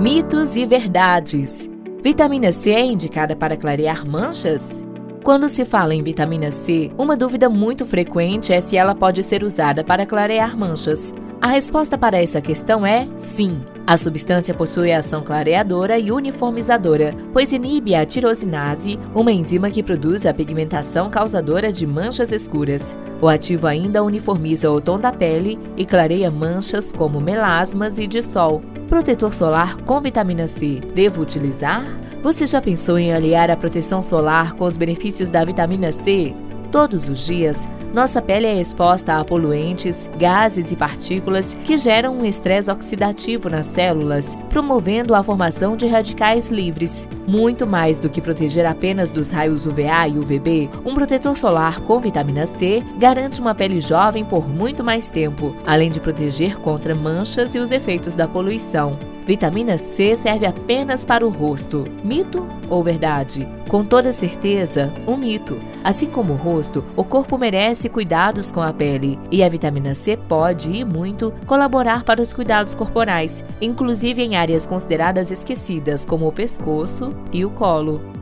Mitos e verdades. Vitamina C é indicada para clarear manchas? Quando se fala em vitamina C, uma dúvida muito frequente é se ela pode ser usada para clarear manchas. A resposta para essa questão é sim. A substância possui ação clareadora e uniformizadora, pois inibe a tirosinase, uma enzima que produz a pigmentação causadora de manchas escuras. O ativo ainda uniformiza o tom da pele e clareia manchas como melasmas e de sol. Protetor solar com vitamina C. Devo utilizar? Você já pensou em aliar a proteção solar com os benefícios da vitamina C? Todos os dias, nossa pele é exposta a poluentes, gases e partículas que geram um estresse oxidativo nas células, promovendo a formação de radicais livres. Muito mais do que proteger apenas dos raios UVA e UVB, um protetor solar com vitamina C garante uma pele jovem por muito mais tempo, além de proteger contra manchas e os efeitos da poluição. Vitamina C serve apenas para o rosto. Mito ou verdade? Com toda certeza, um mito. Assim como o rosto, o corpo merece cuidados com a pele e a vitamina C pode e muito colaborar para os cuidados corporais, inclusive em áreas consideradas esquecidas como o pescoço e o colo.